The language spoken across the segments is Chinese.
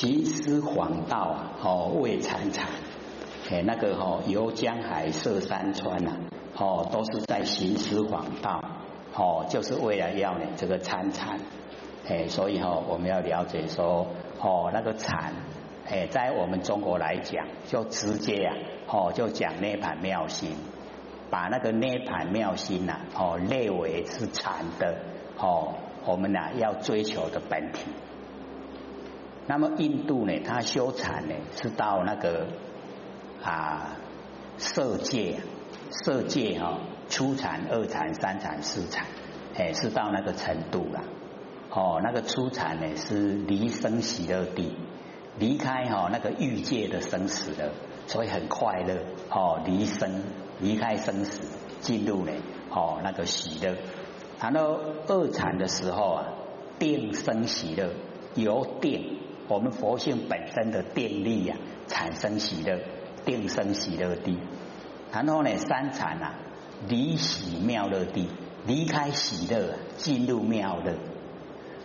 行思黄道啊，哦，为禅禅，哎，那个哦，游江海涉山川呐，哦，都是在行思黄道，哦，就是为了要呢这个参禅，哎，所以哈，我们要了解说，哦，那个禅，哎，在我们中国来讲，就直接啊，哦，就讲涅盘妙心，把那个涅盘妙心呐，哦，列为是禅的，哦，我们呐要追求的本体。那么印度呢，它修禅呢是到那个啊色界，色界哈初禅、二禅、三禅、四禅，哎是到那个程度了。哦，那个初禅呢是离生喜乐地，离开哈那个欲界的生死的，所以很快乐。哦，离生离开生死，进入呢哦那个喜乐。谈到二禅的时候啊，定生喜乐，由定。我们佛性本身的定力呀，产生喜乐，定生喜乐地。然后呢，三禅啊，离喜妙乐地，离开喜乐，进入妙乐。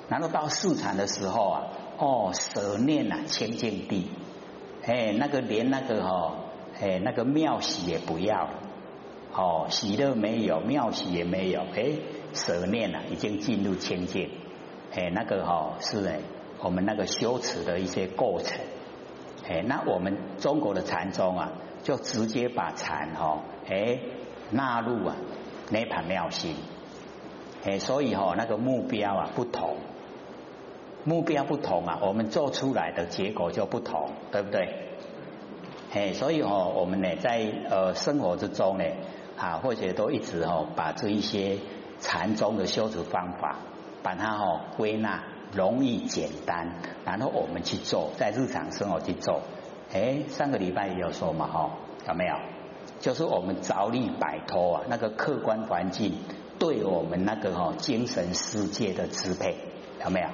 然后到四禅的时候啊，哦，舍念啊，清净地，哎，那个连那个哈，哎，那个妙喜也不要了，哦，喜乐没有，妙喜也没有，哎，舍念啊，已经进入清净，哎，那个哈是哎。我们那个修持的一些过程，哎，那我们中国的禅宗啊，就直接把禅哈，哎，纳入啊涅盘妙心，哎，所以哈那个目标啊不同，目标不同啊，我们做出来的结果就不同，对不对？哎，所以哦我们呢在呃生活之中呢啊，或者都一直哈把这一些禅宗的修持方法，把它哈归纳。容易简单，然后我们去做，在日常生活去做。哎，上个礼拜也有说嘛，哈，有没有？就是我们着力摆脱啊那个客观环境对我们那个哈精神世界的支配，有没有？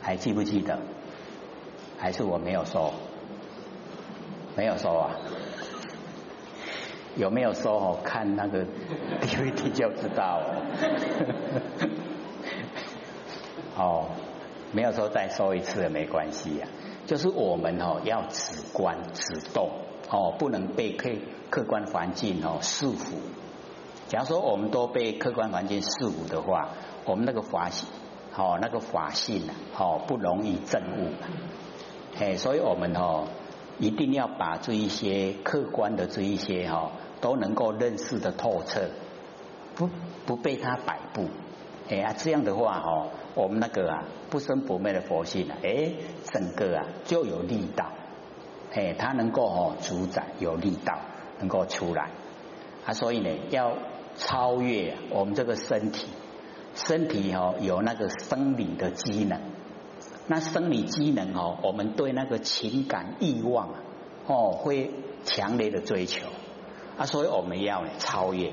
还记不记得？还是我没有说？没有说啊？有没有说？哦，看那个 DVD 就知道。哦。没有说再说一次也没关系呀，就是我们哦要止观止动哦，不能被客客观环境哦束缚。假如说我们都被客观环境束缚的话，我们那个法性哦那个法性啊哦不容易证悟。哎，所以我们哦一定要把这一些客观的这一些哈都能够认识的透彻，不不被它摆布。哎呀，这样的话哦。我们那个啊不生不灭的佛性啊，哎，整个啊就有力道，哎，它能够哦主宰有力道，能够出来。啊，所以呢要超越我们这个身体，身体哦有那个生理的机能，那生理机能哦，我们对那个情感欲望哦会强烈的追求。啊，所以我们要超越，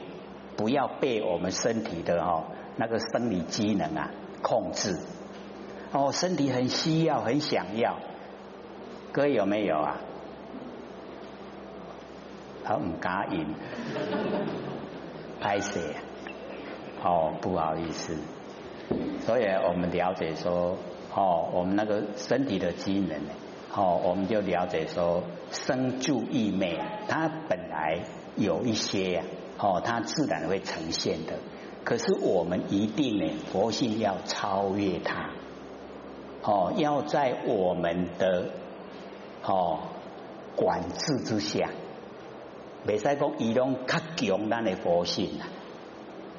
不要被我们身体的哦那个生理机能啊。控制哦，身体很需要，很想要，哥有没有啊？他唔答应，拍摄哦，不好意思。所以我们了解说，哦，我们那个身体的机能，哦，我们就了解说，生住意昧，它本来有一些呀，哦，它自然会呈现的。可是我们一定呢，佛性要超越它，哦，要在我们的哦管制之下，未使讲移动较强大的佛性啊，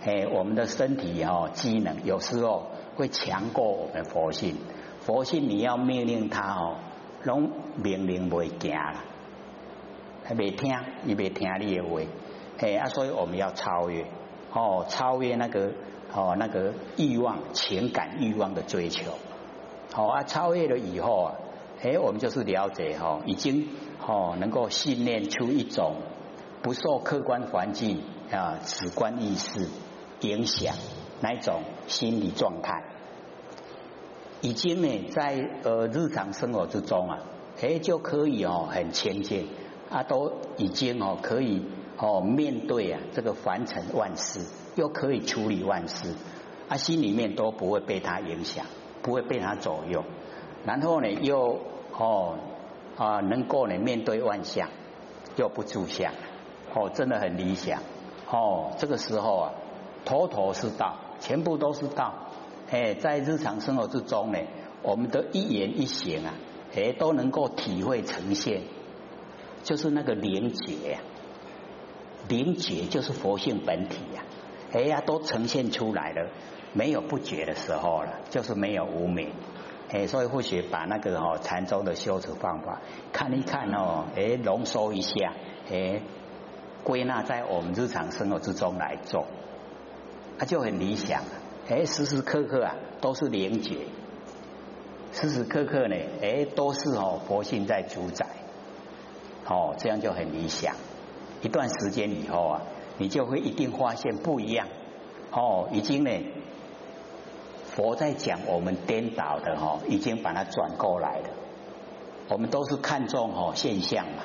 嘿，我们的身体哦机能有时候会强过我们佛性，佛性你要命令它哦，拢命令未行啦，还未听，伊未听你的话，嘿啊，所以我们要超越。哦，超越那个哦那个欲望、情感欲望的追求，好啊，超越了以后啊，哎，我们就是了解哈，已经哦能够训练出一种不受客观环境啊主观意识影响那一种心理状态，已经呢在呃日常生活之中啊，哎就可以哦很亲近啊，都已经哦可以。哦，面对啊，这个凡尘万事，又可以处理万事，啊，心里面都不会被他影响，不会被他左右。然后呢，又哦啊，能够呢面对万象，又不住相，哦，真的很理想。哦，这个时候啊，头头是道，全部都是道。哎，在日常生活之中呢，我们的一言一行啊，哎，都能够体会呈现，就是那个灵觉呀，灵觉就是佛性本体呀，哎呀，都呈现出来了，没有不觉的时候了，就是没有无明。哎，所以或许把那个哦禅宗的修持方法看一看哦，哎，浓缩一下，哎，归纳在我们日常生活之中来做，它就很理想。哎，时时刻刻啊都是灵觉，时时刻刻呢，哎，都是哦佛性在主宰，哦，这样就很理想。一段时间以后啊，你就会一定发现不一样，哦，已经呢。佛在讲我们颠倒的哈，已经把它转过来了。我们都是看重哦现象嘛，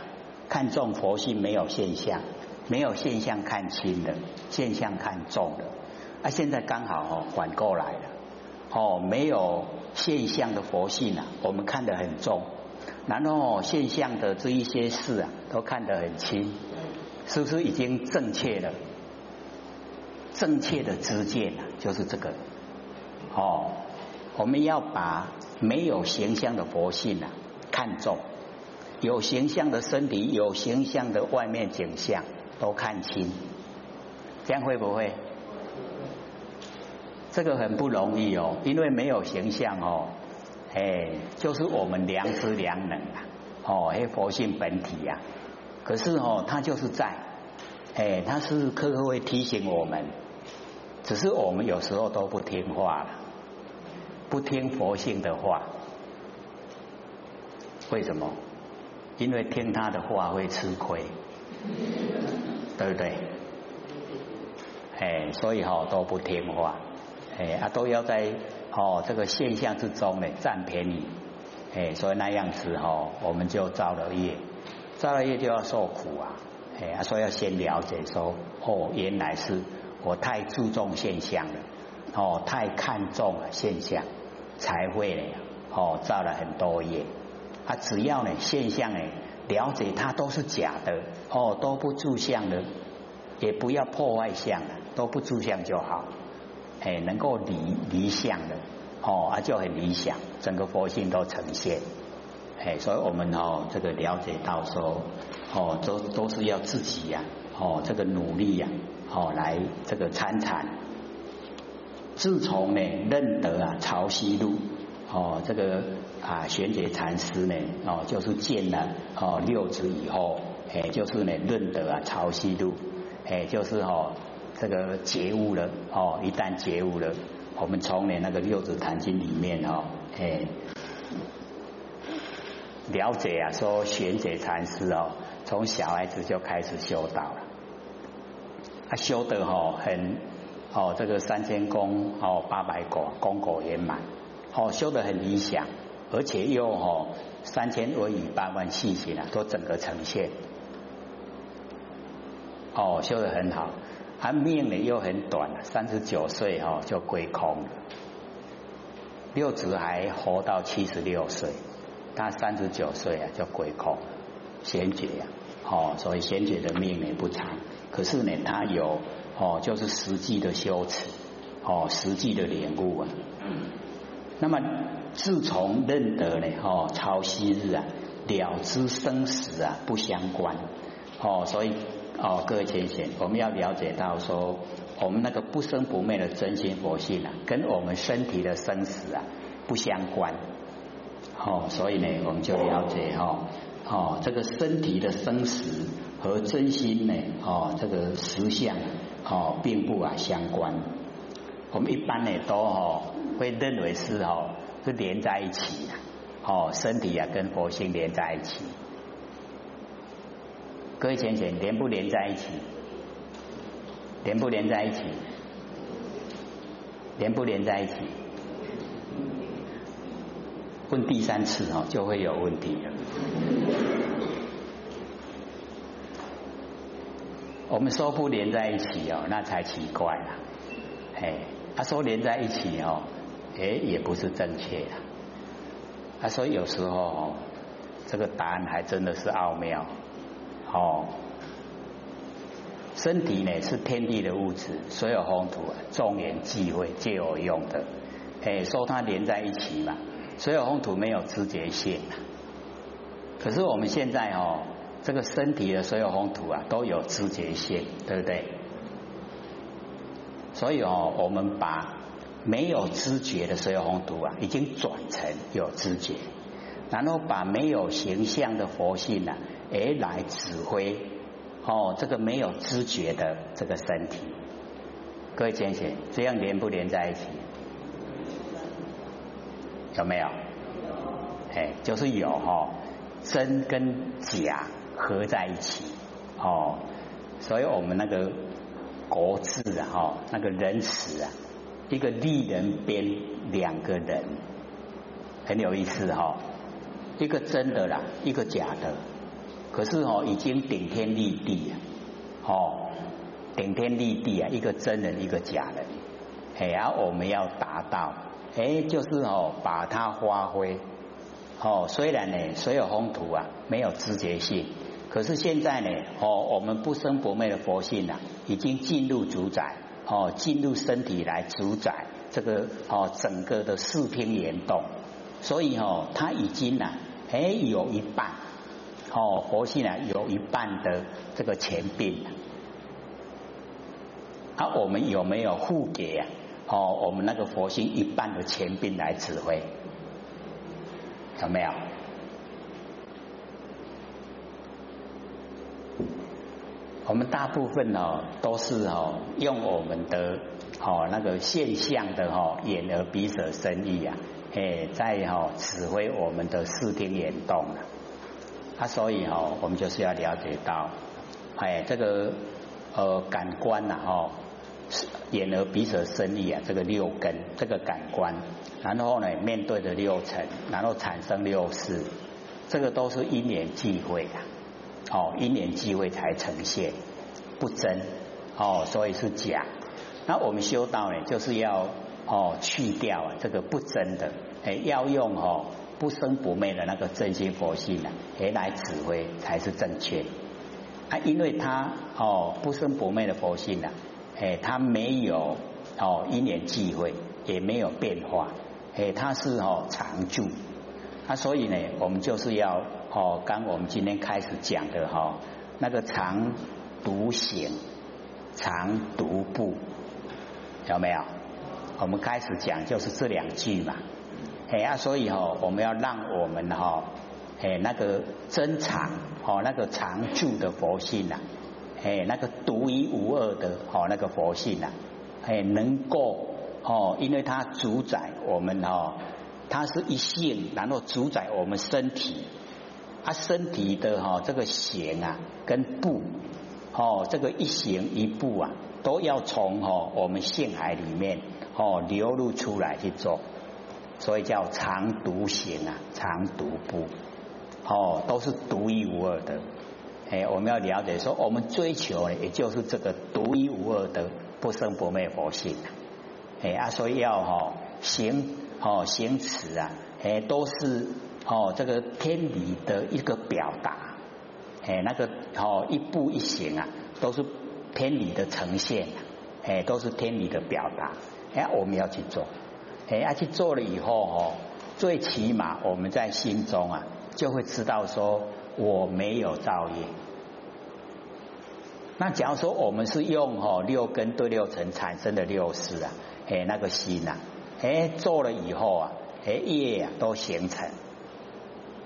看重佛性没有现象，没有现象看轻的，现象看重的。啊，现在刚好哦反过来了，哦没有现象的佛性啊，我们看得很重，然后现象的这一些事啊，都看得很轻，是不是已经正确了？正确的知见啊，就是这个。哦，我们要把没有形象的佛性啊看重，有形象的身体、有形象的外面景象都看清，这样会不会？这个很不容易哦，因为没有形象哦，哎，就是我们良知良能啊，哦，哎，佛性本体呀。可是哦，他就是在，哎，他时时刻刻会提醒我们，只是我们有时候都不听话了。不听佛性的话，为什么？因为听他的话会吃亏，对不对？哎，所以哈都不听话，哎啊都要在哦这个现象之中呢占便宜，哎，所以那样子哈我们就造了业，造了业就要受苦啊，哎啊所以要先了解说哦原来是我太注重现象了，哦太看重了现象。才会呢，哦，造了很多业。啊，只要呢现象呢了解它都是假的，哦，都不住相的，也不要破坏相，都不住相就好。哎，能够离离相的，哦，啊就很理想，整个佛性都呈现。哎，所以我们哦这个了解到说，哦，都都是要自己呀，哦，这个努力呀，哦，来这个参禅。自从呢认得啊潮汐路哦这个啊玄觉禅师呢哦就是见了哦六祖以后哎就是呢认得啊潮汐路哎就是哦这个觉悟了哦一旦觉悟了我们从呢那个六祖坛经里面哦哎了解啊说玄觉禅师哦从小孩子就开始修道了。他修得哦很。哦，这个三千功哦，八百果功果圆满，哦，修得很理想，而且又哦三千而已八万细节啊，都整个呈现，哦，修得很好，他命呢又很短，三十九岁哦就归空了，六子还活到七十六岁，他三十九岁啊就鬼空，贤觉呀，哦，所以贤觉的命也不长，可是呢他有。哦，就是实际的修持，哦，实际的领悟啊。那么自从认得呢，哦，超昔日啊，了知生死啊不相关，哦，所以哦，各位浅显，我们要了解到说，我们那个不生不灭的真心佛性啊，跟我们身体的生死啊不相关，哦，所以呢，我们就了解哈，哦，这个身体的生死和真心呢，哦，这个实相。哦，并不啊相关。我们一般呢都哦会认为是哦是连在一起的，哦身体啊跟佛性连在一起。各位浅浅，连不连在一起？连不连在一起？连不连在一起？问第三次哦就会有问题了。我们说不连在一起哦，那才奇怪了。哎，他说连在一起哦，哎，也不是正确的。他说有时候哦这个答案还真的是奥妙哦。身体呢是天地的物质，所有风土啊，众缘际会皆有用的，哎，说它连在一起嘛。所有风土没有知觉性，可是我们现在哦，这个身体的所有风土啊都有知觉性，对不对？所以哦，我们把没有知觉的所有风土啊，已经转成有知觉，然后把没有形象的佛性啊，哎来指挥。哦，这个没有知觉的这个身体，各位见解，这样连不连在一起？有没有？哎，就是有哈，真跟假合在一起哦，所以我们那个国字啊，哈，那个人词啊，一个立人边两个人，很有意思哈，一个真的啦，一个假的。可是哦，已经顶天立地啊，哦，顶天立地啊，一个真人，一个假人，哎，而我们要达到，哎，就是哦，把它发挥，哦，虽然呢，所有风土啊没有知觉性，可是现在呢，哦，我们不生不灭的佛性啊，已经进入主宰，哦，进入身体来主宰这个哦整个的四天联动，所以哦，它已经呢，哎，有一半。哦，佛性呢有一半的这个前病，啊，我们有没有互给啊？哦，我们那个佛性一半的前病来指挥，有没有？我们大部分哦都是哦用我们的哦那个现象的哦眼耳鼻舌身意啊，哎，在哦指挥我们的视听眼动了。啊，所以哈，我们就是要了解到，哎，这个呃感官呐，哈，眼耳鼻舌身意啊，这个六根，这个感官，然后呢，面对的六尘，然后产生六识，这个都是因缘际会啊，哦，因缘际会才呈现，不真，哦，所以是假。那我们修道呢，就是要哦去掉啊这个不真的，哎，要用哦。不生不灭的那个真心佛性啊，也来指挥才是正确啊，因为他哦不生不灭的佛性啊，哎，它没有哦因缘际会，也没有变化，哎，它是哦常住啊，所以呢，我们就是要哦，刚我们今天开始讲的哈，那个常独行，常独步，有没有？我们开始讲就是这两句嘛。哎啊，所以哈，我们要让我们哈，哎那个珍藏哦，那个常住的佛性呐，哎那个独一无二的哦那个佛性呐，哎能够哦，因为它主宰我们哦，它是一性，然后主宰我们身体，它身体的哈这个行啊跟步哦，这个一行一步啊，都要从哦我们性海里面哦流露出来去做。所以叫常独行啊，常独步，哦，都是独一无二的。哎，我们要了解说，我们追求的也就是这个独一无二的不生不灭佛性。哎啊，所以要哈行哦行持啊，哎都是哦这个天理的一个表达。哎，那个哦一步一行啊，都是天理的呈现。哎，都是天理的表达。哎，我们要去做。哎，要去做了以后哦，最起码我们在心中啊，就会知道说我没有造业。那假如说我们是用哦六根对六尘产生的六识啊，哎那个心呐，哎做了以后啊，哎业啊都形成，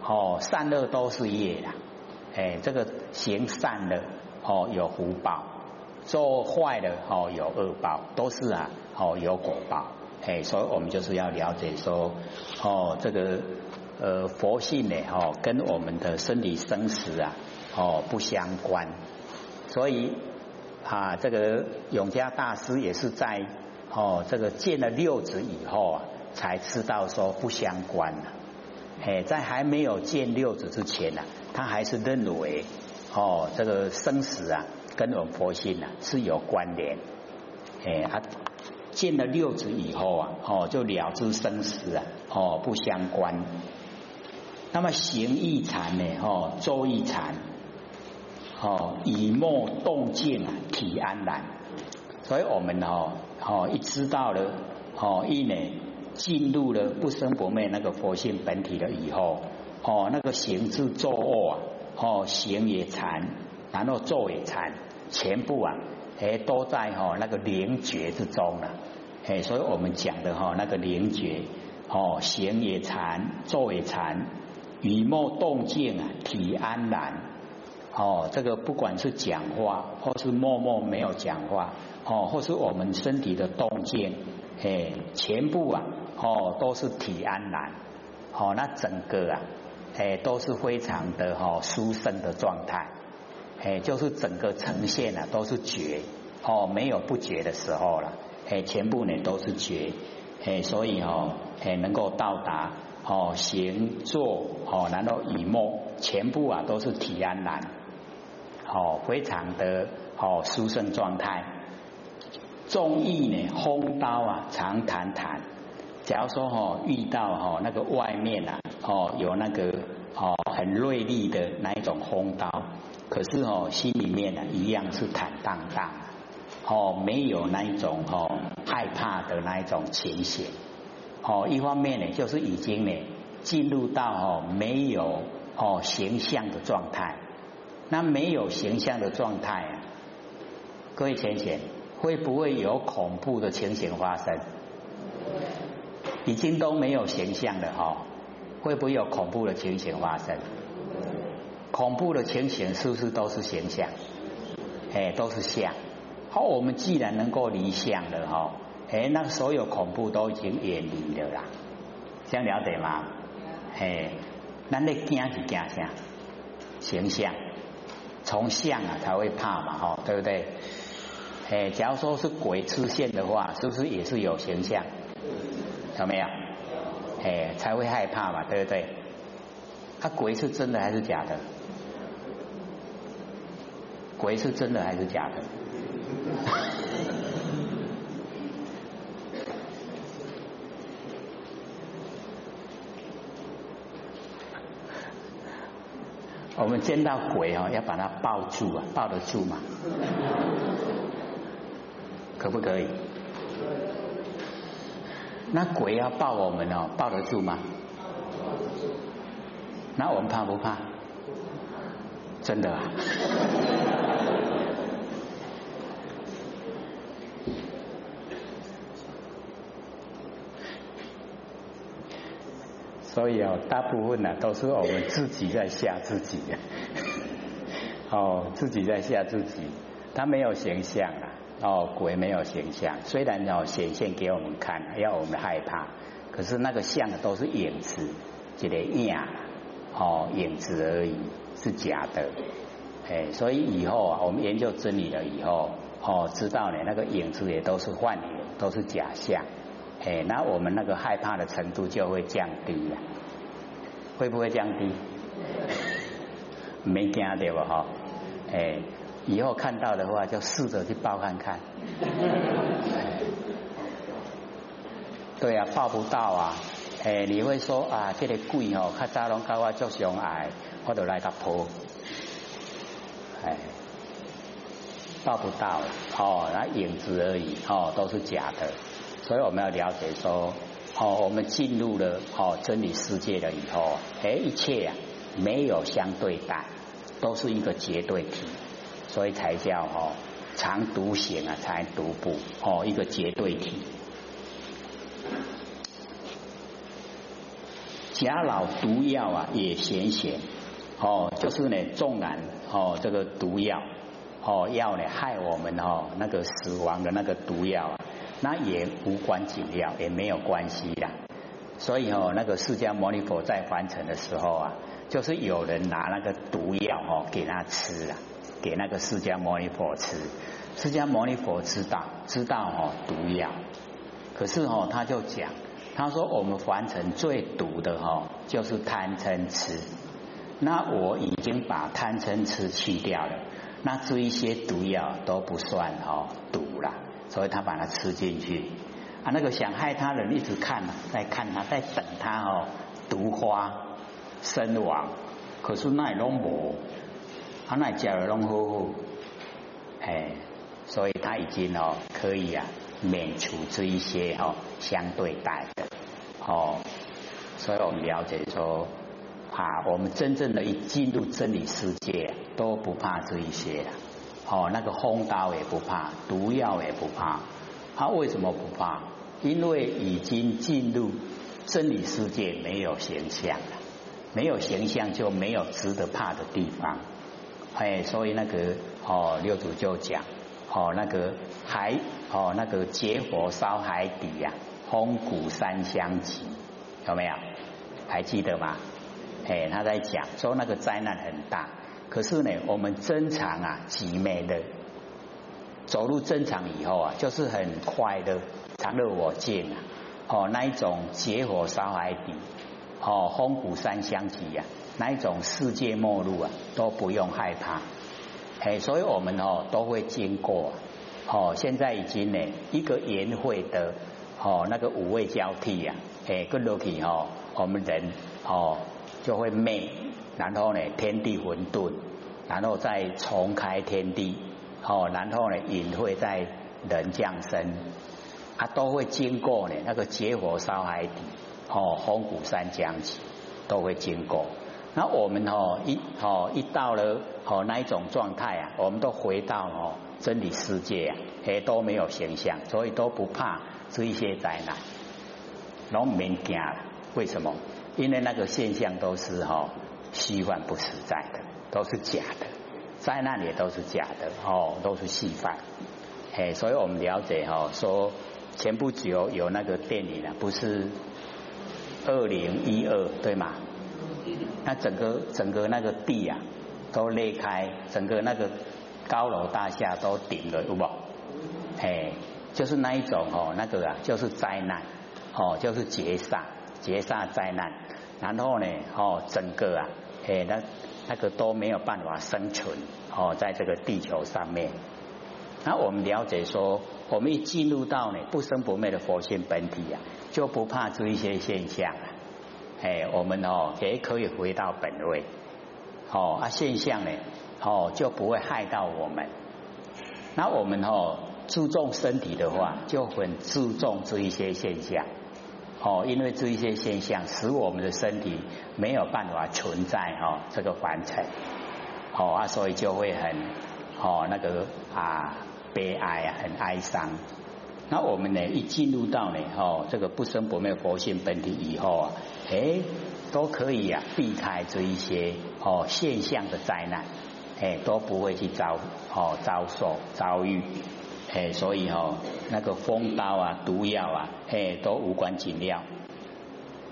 哦善恶都是业啊，哎这个行善的哦有福报，做坏的哦有恶报，都是啊哦有果报。哎，所以我们就是要了解说，哦，这个呃佛性呢，哦，跟我们的生理生死啊，哦不相关。所以啊，这个永嘉大师也是在哦这个见了六子以后啊，才知道说不相关了。哎，在还没有见六子之前呢，他还是认为哦这个生死啊，跟我们佛性啊是有关联。哎，他。见了六子以后啊，哦，就了知生死啊，哦，不相关。那么行一禅呢？哦，坐一禅，哦，以莫动静啊，体安然。所以我们哦，哦，一知道了，哦，一呢进入了不生不灭那个佛性本体了以后，哦，那个行字坐卧啊，哦，行也禅，然后坐也禅，全部啊，哎，都在哈那个灵觉之中了。哎，所以我们讲的哈那个灵觉，哦，行也禅，坐也禅，语莫动静啊，体安然。哦，这个不管是讲话，或是默默没有讲话，哦，或是我们身体的动静，哎，全部啊，哦，都是体安然，哦，那整个啊，哎，都是非常的哈舒胜的状态，哎，就是整个呈现啊，都是觉，哦，没有不觉的时候了，哎，全部呢都是觉，哎，所以哦，哎，能够到达哦行坐哦，然后以默，全部啊都是体安然。哦，非常的哦，殊胜状态。中意呢，风刀啊，常谈谈。假如说哦，遇到哦那个外面啊，哦有那个哦很锐利的那一种风刀，可是哦心里面呢一样是坦荡荡，哦没有那一种哦害怕的那一种情形。哦，一方面呢就是已经呢进入到哦没有哦形象的状态。那没有形象的状态啊，各位浅浅，会不会有恐怖的情形发生？已经都没有形象了哈，会不会有恐怖的情形发生？恐怖的情形是不是都是形象？哎，都是相。好，我们既然能够离相了哈，哎，那所有恐怖都已经远离了啦。这样了解吗？哎，那那惊是惊啥？形象。从相啊才会怕嘛，哈，对不对？哎，假如说是鬼出现的话，是不是也是有形象？有没有？哎，才会害怕嘛，对不对？他鬼是真的还是假的？鬼是真的还是假的？我们见到鬼哦，要把它抱住啊，抱得住吗？可不可以？那鬼要抱我们哦，抱得住吗？那我们怕不怕？真的啊？所以哦，大部分呢都是我们自己在吓自己，哦，自己在吓自己。他没有形象啊，哦，鬼没有形象，虽然要显现给我们看，要我们害怕，可是那个像都是影子，一个影，哦，影子而已，是假的。哎，所以以后啊，我们研究真理了以后，哦，知道呢，那个影子也都是幻影，都是假象。哎，那我们那个害怕的程度就会降低了，会不会降低？没惊对吧？哈，哎，以后看到的话就试着去抱看看。对啊，抱不到啊！哎，你会说啊，这个鬼哦，他早拢甲我做相爱，我就来个抱。哎，抱不到哦，那影子而已哦，都是假的。所以我们要了解说，哦，我们进入了哦真理世界了以后，哎，一切啊没有相对待，都是一个绝对体，所以才叫哦常独行啊，才独步哦一个绝对体。假老毒药啊也显显哦，就是呢纵然哦这个毒药哦药呢害我们哦那个死亡的那个毒药啊。那也无关紧要，也没有关系啦。所以哦，那个释迦牟尼佛在凡尘的时候啊，就是有人拿那个毒药哦给他吃了，给那个释迦牟尼佛吃。释迦牟尼佛知道知道哦毒药，可是哦他就讲，他说我们凡尘最毒的哈就是贪嗔痴。那我已经把贪嗔痴去掉了，那这一些毒药都不算哦毒了。所以他把它吃进去啊，那个想害他人一直看，在看他，在等他哦，毒花身亡，可是那拢无，他那家人拢好好，哎，所以他已经哦可以啊免除这一些哦相对待的哦，所以我们了解说。怕我们真正的一进入真理世界，都不怕这一些哦，那个风刀也不怕，毒药也不怕。他为什么不怕？因为已经进入真理世界，没有形象了，没有形象就没有值得怕的地方。哎，所以那个哦，六祖就讲哦，那个海哦，那个结火烧海底呀，风谷山相急，有没有？还记得吗？哎，他在讲说那个灾难很大，可是呢，我们正常啊，极美的走入正常以后啊，就是很快的常乐我见啊，哦，那一种结火烧海底，哦，风谷山相急呀，那一种世界末路啊，都不用害怕，哎，所以我们哦都会经过，哦，现在已经呢一个圆会的哦那个五味交替呀，哎，跟罗奇哦，我们人哦。就会灭，然后呢，天地混沌，然后再重开天地，哦，然后呢，隐会在人降生，它都会经过呢，那个结火烧海底，哦，红谷山降起，都会经过。那我们哦一哦一到了哦那一种状态啊，我们都回到哦真理世界啊，也都没有形象，所以都不怕这一些灾难，拢免惊了。为什么？因为那个现象都是哈虚幻不实在的，都是假的，灾难也都是假的哦，都是戏幻。哎，所以我们了解哈，说前不久有那个电影啊，不是二零一二对吗？那整个整个那个地啊都裂开，整个那个高楼大厦都顶了，有不？哎，就是那一种哦，那个啊就是灾难哦，就是劫煞。劫煞灾难，然后呢，哦，整个啊，哎，那那个都没有办法生存，哦，在这个地球上面。那我们了解说，我们一进入到呢不生不灭的佛性本体啊，就不怕这一些现象啊。哎，我们哦也可以回到本位，哦啊现象呢，哦就不会害到我们。那我们哦注重身体的话，就很注重这一些现象。哦，因为这一些现象使我们的身体没有办法存在哈这个凡尘，哦啊，所以就会很哦那个啊悲哀啊，很哀伤。那我们呢一进入到呢哦这个不生不灭佛性本体以后啊，哎都可以啊避开这一些哦现象的灾难，哎都不会去遭哦遭受遭遇。哎，所以哦，那个风刀啊、毒药啊，嘿，都无关紧要。